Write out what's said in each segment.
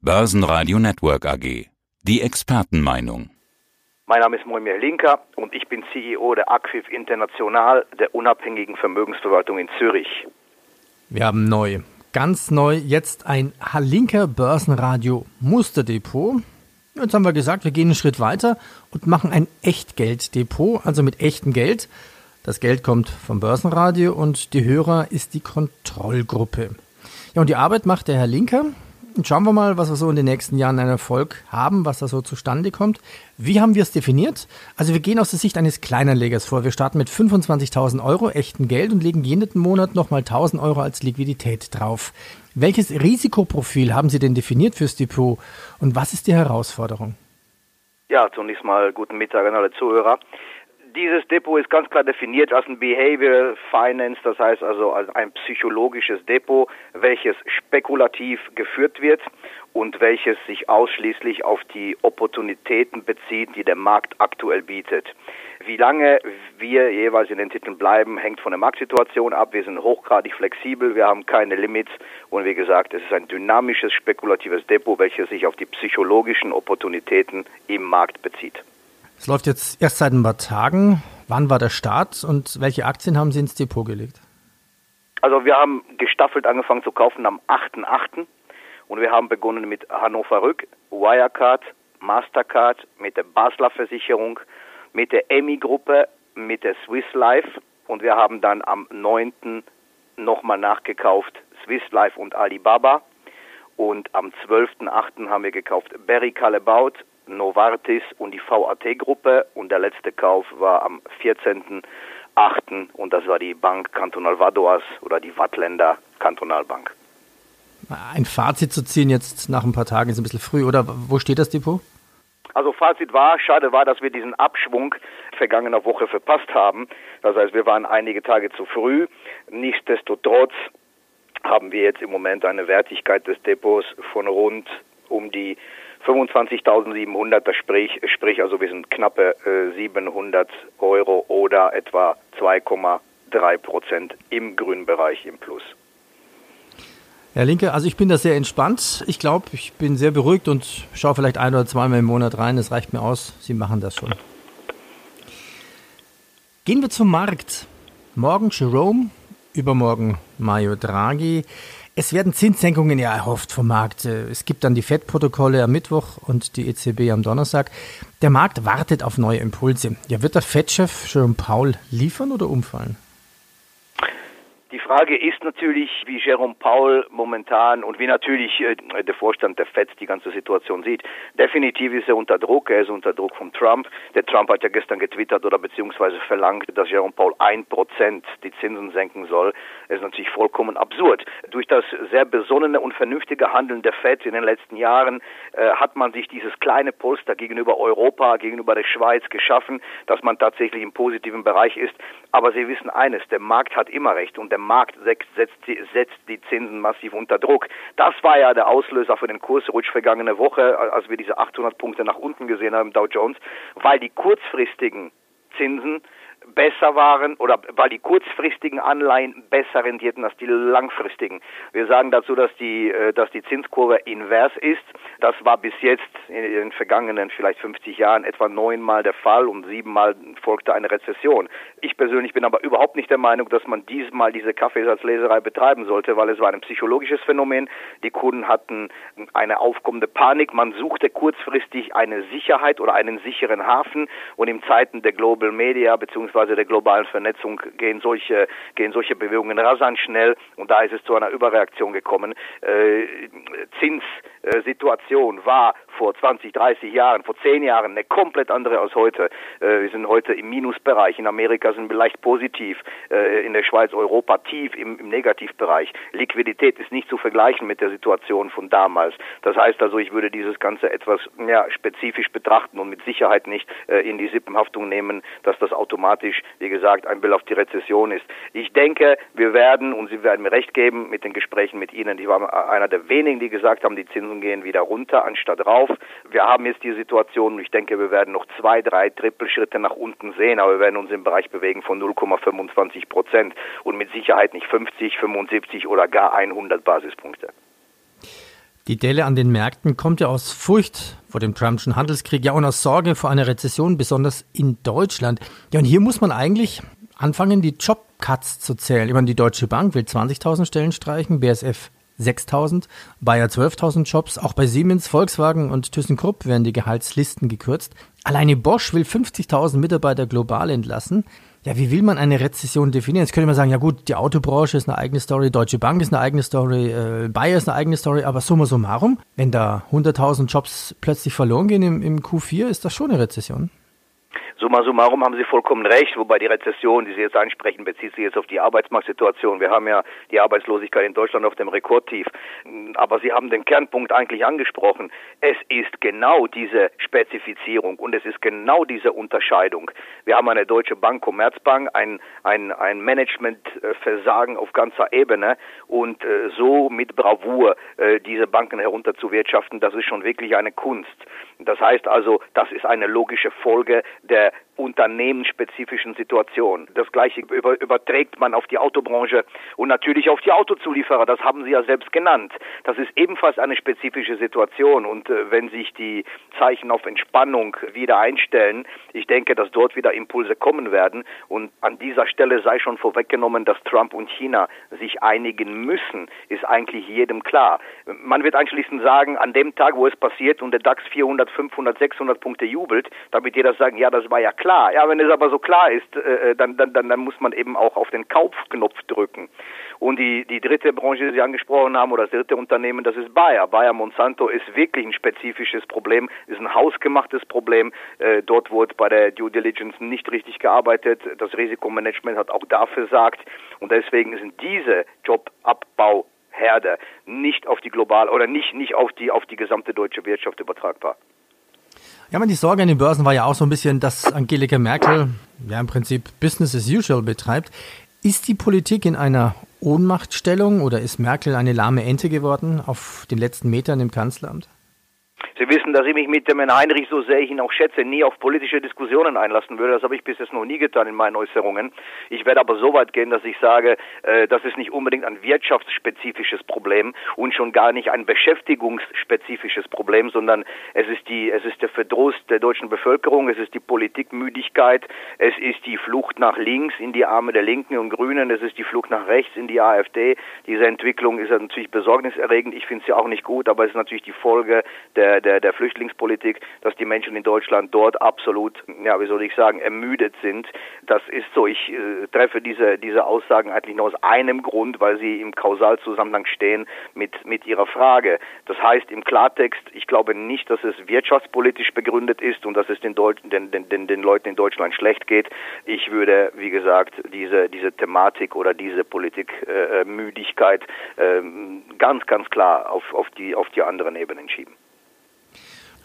Börsenradio Network AG. Die Expertenmeinung. Mein Name ist Moimir Linker und ich bin CEO der Acquif International, der unabhängigen Vermögensverwaltung in Zürich. Wir haben neu, ganz neu, jetzt ein Halinker Börsenradio Musterdepot. Jetzt haben wir gesagt, wir gehen einen Schritt weiter und machen ein Echtgelddepot, also mit echtem Geld. Das Geld kommt vom Börsenradio und die Hörer ist die Kontrollgruppe. Ja, und die Arbeit macht der Herr Linker. Schauen wir mal, was wir so in den nächsten Jahren an Erfolg haben, was da so zustande kommt. Wie haben wir es definiert? Also wir gehen aus der Sicht eines Kleinanlegers vor. Wir starten mit 25.000 Euro echten Geld und legen jeden Monat nochmal 1.000 Euro als Liquidität drauf. Welches Risikoprofil haben Sie denn definiert fürs Depot und was ist die Herausforderung? Ja, zunächst mal guten Mittag an alle Zuhörer. Dieses Depot ist ganz klar definiert als ein Behavioral Finance, das heißt also als ein psychologisches Depot, welches spekulativ geführt wird und welches sich ausschließlich auf die Opportunitäten bezieht, die der Markt aktuell bietet. Wie lange wir jeweils in den Titeln bleiben, hängt von der Marktsituation ab. Wir sind hochgradig flexibel, wir haben keine Limits und wie gesagt, es ist ein dynamisches, spekulatives Depot, welches sich auf die psychologischen Opportunitäten im Markt bezieht. Es läuft jetzt erst seit ein paar Tagen. Wann war der Start und welche Aktien haben Sie ins Depot gelegt? Also wir haben gestaffelt angefangen zu kaufen am 8.8. und wir haben begonnen mit Hannover Rück, Wirecard, Mastercard, mit der Basler Versicherung, mit der EMI-Gruppe, mit der Swiss Life und wir haben dann am 9. nochmal nachgekauft Swiss Life und Alibaba und am 12.8. haben wir gekauft Berry Calabout, Novartis und die VAT-Gruppe und der letzte Kauf war am 14.8. und das war die Bank Kantonal Vadoas oder die Wattländer Kantonalbank. Ein Fazit zu ziehen jetzt nach ein paar Tagen ist ein bisschen früh, oder wo steht das Depot? Also Fazit war, schade war, dass wir diesen Abschwung vergangener Woche verpasst haben. Das heißt, wir waren einige Tage zu früh. Nichtsdestotrotz haben wir jetzt im Moment eine Wertigkeit des Depots von rund um die 25.700, das sprich, sprich also wir sind knappe äh, 700 Euro oder etwa 2,3 Prozent im grünen Bereich im Plus. Herr Linke, also ich bin da sehr entspannt. Ich glaube, ich bin sehr beruhigt und schaue vielleicht ein oder zweimal im Monat rein. Das reicht mir aus. Sie machen das schon. Gehen wir zum Markt. Morgen Jerome, übermorgen Mario Draghi. Es werden Zinssenkungen ja erhofft vom Markt. Es gibt dann die FED-Protokolle am Mittwoch und die EZB am Donnerstag. Der Markt wartet auf neue Impulse. Ja, wird der FED-Chef Jerome Paul liefern oder umfallen? Frage ist natürlich, wie Jerome Paul momentan und wie natürlich äh, der Vorstand der FED die ganze Situation sieht. Definitiv ist er unter Druck. Er ist unter Druck von Trump. Der Trump hat ja gestern getwittert oder beziehungsweise verlangt, dass Jerome Paul ein Prozent die Zinsen senken soll. Das ist natürlich vollkommen absurd. Durch das sehr besonnene und vernünftige Handeln der FED in den letzten Jahren äh, hat man sich dieses kleine Polster gegenüber Europa, gegenüber der Schweiz geschaffen, dass man tatsächlich im positiven Bereich ist. Aber Sie wissen eines, der Markt hat immer recht und der der Markt setzt, setzt die Zinsen massiv unter Druck. Das war ja der Auslöser für den Kursrutsch vergangene Woche, als wir diese 800 Punkte nach unten gesehen haben Dow Jones, weil die kurzfristigen Zinsen besser waren oder weil die kurzfristigen Anleihen besser rendierten als die langfristigen. Wir sagen dazu, dass die, äh, dass die Zinskurve invers ist. Das war bis jetzt in den vergangenen vielleicht 50 Jahren etwa neunmal der Fall und siebenmal folgte eine Rezession. Ich persönlich bin aber überhaupt nicht der Meinung, dass man diesmal diese Kaffeesatzleserei betreiben sollte, weil es war ein psychologisches Phänomen. Die Kunden hatten eine aufkommende Panik. Man suchte kurzfristig eine Sicherheit oder einen sicheren Hafen und in Zeiten der Global Media bzw beziehungsweise der globalen Vernetzung gehen solche, gehen solche Bewegungen rasant schnell und da ist es zu einer Überreaktion gekommen. Äh, Zinssituation war vor 20, 30 Jahren, vor 10 Jahren eine komplett andere als heute. Äh, wir sind heute im Minusbereich. In Amerika sind wir leicht positiv. Äh, in der Schweiz, Europa tief im, im Negativbereich. Liquidität ist nicht zu vergleichen mit der Situation von damals. Das heißt also, ich würde dieses Ganze etwas ja, spezifisch betrachten und mit Sicherheit nicht äh, in die Sippenhaftung nehmen, dass das automatisch, wie gesagt, ein Bild auf die Rezession ist. Ich denke, wir werden, und Sie werden mir recht geben mit den Gesprächen mit Ihnen, ich war einer der wenigen, die gesagt haben, die Zinsen gehen wieder runter anstatt rauf auf. Wir haben jetzt die Situation, und ich denke, wir werden noch zwei, drei Trippelschritte nach unten sehen, aber wir werden uns im Bereich bewegen von 0,25 Prozent und mit Sicherheit nicht 50, 75 oder gar 100 Basispunkte. Die Delle an den Märkten kommt ja aus Furcht vor dem Trumpschen Handelskrieg, ja und aus Sorge vor einer Rezession, besonders in Deutschland. Ja, und hier muss man eigentlich anfangen, die Jobcuts zu zählen. Ich meine, die Deutsche Bank will 20.000 Stellen streichen, BSF 6.000, Bayer 12.000 Jobs. Auch bei Siemens, Volkswagen und ThyssenKrupp werden die Gehaltslisten gekürzt. Alleine Bosch will 50.000 Mitarbeiter global entlassen. Ja, wie will man eine Rezession definieren? Jetzt könnte man sagen, ja gut, die Autobranche ist eine eigene Story, Deutsche Bank ist eine eigene Story, äh, Bayer ist eine eigene Story, aber summa summarum, wenn da 100.000 Jobs plötzlich verloren gehen im, im Q4, ist das schon eine Rezession? Summa summarum haben Sie vollkommen recht, wobei die Rezession, die Sie jetzt ansprechen, bezieht sich jetzt auf die Arbeitsmarktsituation. Wir haben ja die Arbeitslosigkeit in Deutschland auf dem Rekordtief. Aber Sie haben den Kernpunkt eigentlich angesprochen. Es ist genau diese Spezifizierung und es ist genau diese Unterscheidung. Wir haben eine Deutsche Bank, Commerzbank, ein, ein, ein Managementversagen auf ganzer Ebene und äh, so mit Bravour äh, diese Banken herunterzuwirtschaften, das ist schon wirklich eine Kunst. Das heißt also, das ist eine logische Folge der unternehmensspezifischen Situation. Das gleiche über, überträgt man auf die Autobranche und natürlich auf die Autozulieferer. Das haben Sie ja selbst genannt. Das ist ebenfalls eine spezifische Situation und äh, wenn sich die Zeichen auf Entspannung wieder einstellen, ich denke, dass dort wieder Impulse kommen werden und an dieser Stelle sei schon vorweggenommen, dass Trump und China sich einigen müssen, ist eigentlich jedem klar. Man wird anschließend sagen, an dem Tag, wo es passiert und der DAX 400, 500, 600 Punkte jubelt, damit jeder sagen, ja, das war ja klar. Ja, wenn es aber so klar ist, äh, äh, dann, dann, dann, dann muss man eben auch auf den Kaufknopf drücken. Und die, die dritte Branche, die Sie angesprochen haben, oder das dritte Unternehmen, das ist Bayer. Bayer Monsanto ist wirklich ein spezifisches Problem, ist ein hausgemachtes Problem. Äh, dort wurde bei der Due Diligence nicht richtig gearbeitet. Das Risikomanagement hat auch dafür versagt. Und deswegen sind diese Jobabbauherde nicht auf die global oder nicht, nicht auf die, auf die gesamte deutsche Wirtschaft übertragbar. Ja, man, die Sorge an den Börsen war ja auch so ein bisschen, dass Angelika Merkel ja im Prinzip Business as usual betreibt. Ist die Politik in einer Ohnmachtstellung oder ist Merkel eine lahme Ente geworden auf den letzten Metern im Kanzleramt? Sie wissen, dass ich mich mit dem Herrn Heinrich, so sehr ich ihn auch schätze, nie auf politische Diskussionen einlassen würde. Das habe ich bis jetzt noch nie getan in meinen Äußerungen. Ich werde aber so weit gehen, dass ich sage, äh, das ist nicht unbedingt ein wirtschaftsspezifisches Problem und schon gar nicht ein beschäftigungsspezifisches Problem, sondern es ist die, es ist der Verdruss der deutschen Bevölkerung, es ist die Politikmüdigkeit, es ist die Flucht nach links in die Arme der Linken und Grünen, es ist die Flucht nach rechts in die AfD. Diese Entwicklung ist natürlich besorgniserregend. Ich finde sie auch nicht gut, aber es ist natürlich die Folge der, der der, der Flüchtlingspolitik, dass die Menschen in Deutschland dort absolut, ja, wie soll ich sagen, ermüdet sind. Das ist so. Ich äh, treffe diese, diese Aussagen eigentlich nur aus einem Grund, weil sie im Kausalzusammenhang stehen mit, mit ihrer Frage. Das heißt im Klartext, ich glaube nicht, dass es wirtschaftspolitisch begründet ist und dass es den, Deut den, den, den, den Leuten in Deutschland schlecht geht. Ich würde, wie gesagt, diese, diese Thematik oder diese Politikmüdigkeit äh, äh, ganz, ganz klar auf, auf, die, auf die anderen Ebenen schieben.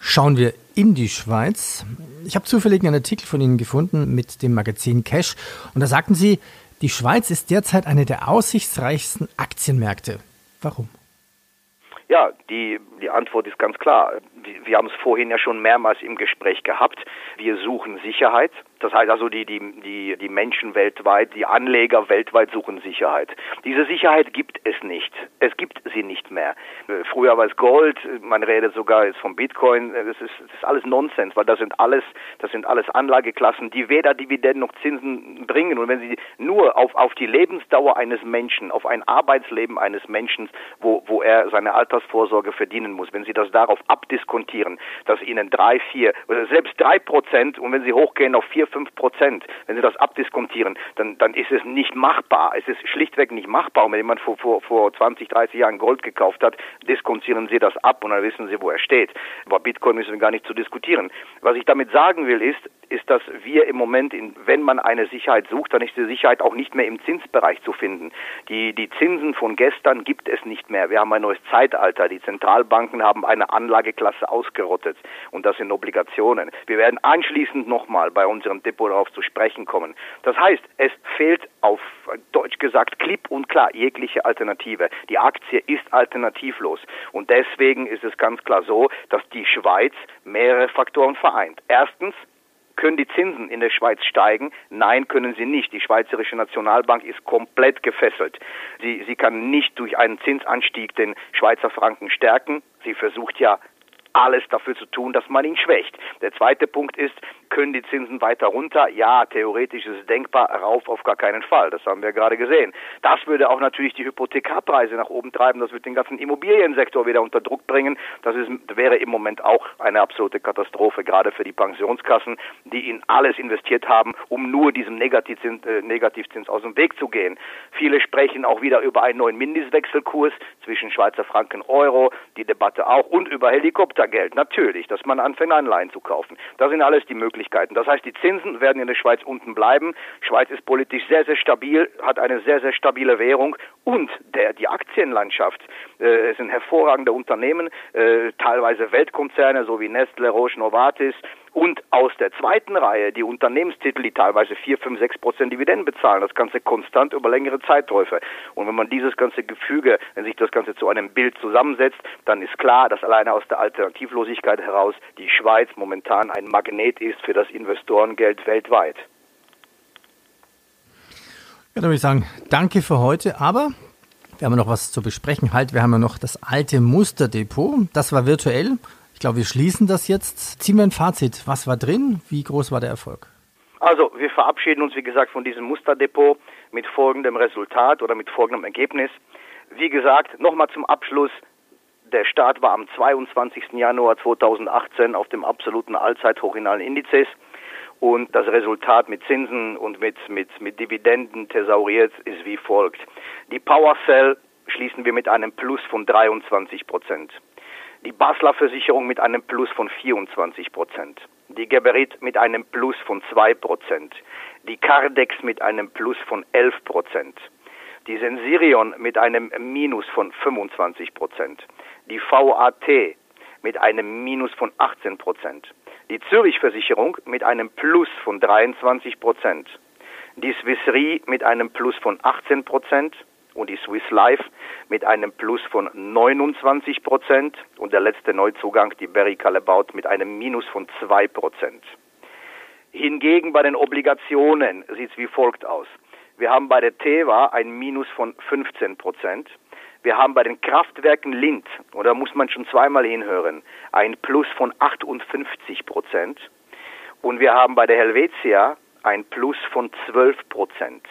Schauen wir in die Schweiz. Ich habe zufällig einen Artikel von Ihnen gefunden mit dem Magazin Cash und da sagten Sie, die Schweiz ist derzeit eine der aussichtsreichsten Aktienmärkte. Warum? Ja, die, die Antwort ist ganz klar. Wir, haben es vorhin ja schon mehrmals im Gespräch gehabt. Wir suchen Sicherheit. Das heißt also, die, die, die, die Menschen weltweit, die Anleger weltweit suchen Sicherheit. Diese Sicherheit gibt es nicht. Es gibt sie nicht mehr. Früher war es Gold, man redet sogar jetzt vom Bitcoin. Das ist, das ist alles Nonsens, weil das sind alles, das sind alles Anlageklassen, die weder Dividenden noch Zinsen bringen. Und wenn sie nur auf, auf die Lebensdauer eines Menschen, auf ein Arbeitsleben eines Menschen, wo, wo er seine Altersvorsorge verdienen muss, wenn sie das darauf abdiskontieren, dass ihnen drei, vier oder selbst drei Prozent und wenn sie hochgehen auf vier, fünf Prozent, wenn Sie das abdiskontieren, dann, dann ist es nicht machbar. Es ist schlichtweg nicht machbar. Und wenn jemand vor, vor, vor 20, 30 Jahren Gold gekauft hat, diskontieren Sie das ab und dann wissen Sie, wo er steht. Über Bitcoin müssen wir gar nicht zu diskutieren. Was ich damit sagen will, ist, ist, dass wir im Moment, in, wenn man eine Sicherheit sucht, dann ist die Sicherheit auch nicht mehr im Zinsbereich zu finden. Die, die Zinsen von gestern gibt es nicht mehr. Wir haben ein neues Zeitalter. Die Zentralbanken haben eine Anlageklasse ausgerottet und das sind Obligationen. Wir werden anschließend nochmal bei unserem Depot darauf zu sprechen kommen. Das heißt, es fehlt auf Deutsch gesagt klipp und klar jegliche Alternative. Die Aktie ist alternativlos und deswegen ist es ganz klar so, dass die Schweiz mehrere Faktoren vereint. Erstens Können die Zinsen in der Schweiz steigen? Nein, können sie nicht. Die Schweizerische Nationalbank ist komplett gefesselt. Sie, sie kann nicht durch einen Zinsanstieg den Schweizer Franken stärken. Sie versucht ja alles dafür zu tun, dass man ihn schwächt. Der zweite Punkt ist, können die Zinsen weiter runter? Ja, theoretisch ist es denkbar, rauf auf gar keinen Fall. Das haben wir gerade gesehen. Das würde auch natürlich die Hypothekarpreise nach oben treiben. Das würde den ganzen Immobiliensektor wieder unter Druck bringen. Das ist, wäre im Moment auch eine absolute Katastrophe, gerade für die Pensionskassen, die in alles investiert haben, um nur diesem Negativzins, äh, Negativzins aus dem Weg zu gehen. Viele sprechen auch wieder über einen neuen Mindestwechselkurs zwischen Schweizer Franken Euro, die Debatte auch, und über Helikoptergeld. Natürlich, dass man anfängt, Anleihen zu kaufen. Das sind alles die Möglichkeiten. Das heißt, die Zinsen werden in der Schweiz unten bleiben. Schweiz ist politisch sehr, sehr stabil, hat eine sehr, sehr stabile Währung und der, die Aktienlandschaft äh, sind hervorragende Unternehmen, äh, teilweise Weltkonzerne, so wie Nestle, Roche, Novartis, und aus der zweiten Reihe die Unternehmenstitel, die teilweise 4, 5, 6 Prozent Dividenden bezahlen, das Ganze konstant über längere Zeitläufe. Und wenn man dieses ganze Gefüge, wenn sich das Ganze zu einem Bild zusammensetzt, dann ist klar, dass alleine aus der Alternativlosigkeit heraus die Schweiz momentan ein Magnet ist für das Investorengeld weltweit. Ja, dann würde ich sagen, danke für heute, aber wir haben noch was zu besprechen. Halt, wir haben ja noch das alte Musterdepot. Das war virtuell. Ich glaube, wir schließen das jetzt. Ziehen wir ein Fazit. Was war drin? Wie groß war der Erfolg? Also, wir verabschieden uns, wie gesagt, von diesem Musterdepot mit folgendem Resultat oder mit folgendem Ergebnis. Wie gesagt, nochmal zum Abschluss. Der Start war am 22. Januar 2018 auf dem absoluten Allzeithoch in Indizes. Und das Resultat mit Zinsen und mit, mit, mit Dividenden thesauriert ist wie folgt. Die PowerCell schließen wir mit einem Plus von 23 Prozent die Basler Versicherung mit einem Plus von 24 Prozent, die Geberit mit einem Plus von 2 Prozent, die Cardex mit einem Plus von 11 Prozent, die Sensirion mit einem Minus von 25 Prozent, die VAT mit einem Minus von 18 Prozent, die Zürich Versicherung mit einem Plus von 23 Prozent, die Swiss Re mit einem Plus von 18 Prozent, und die Swiss Life mit einem Plus von 29 Prozent und der letzte Neuzugang, die Berry Calabout, mit einem Minus von 2 Prozent. Hingegen bei den Obligationen sieht es wie folgt aus. Wir haben bei der Teva ein Minus von 15 Prozent. Wir haben bei den Kraftwerken Lind, und da muss man schon zweimal hinhören, ein Plus von 58 Prozent. Und wir haben bei der Helvetia ein Plus von 12 Prozent.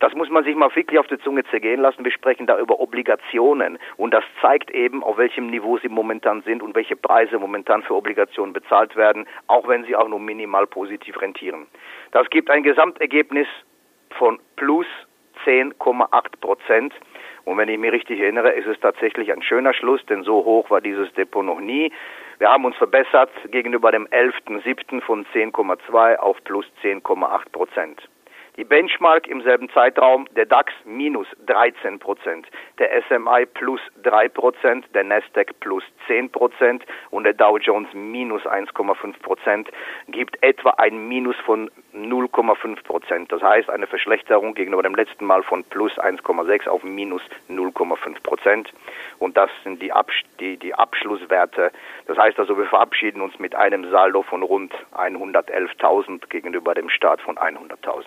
Das muss man sich mal wirklich auf die Zunge zergehen lassen. Wir sprechen da über Obligationen. Und das zeigt eben, auf welchem Niveau sie momentan sind und welche Preise momentan für Obligationen bezahlt werden, auch wenn sie auch nur minimal positiv rentieren. Das gibt ein Gesamtergebnis von plus 10,8 Prozent. Und wenn ich mich richtig erinnere, ist es tatsächlich ein schöner Schluss, denn so hoch war dieses Depot noch nie. Wir haben uns verbessert gegenüber dem 11.7. von 10,2 auf plus 10,8 Prozent. Die Benchmark im selben Zeitraum, der DAX minus 13 Prozent, der SMI plus 3 Prozent, der Nasdaq plus 10 Prozent und der Dow Jones minus 1,5 Prozent, gibt etwa ein Minus von 0,5 Prozent. Das heißt eine Verschlechterung gegenüber dem letzten Mal von plus 1,6 auf minus 0,5 Prozent. Und das sind die, Abs die, die Abschlusswerte. Das heißt also, wir verabschieden uns mit einem Saldo von rund 111.000 gegenüber dem Start von 100.000.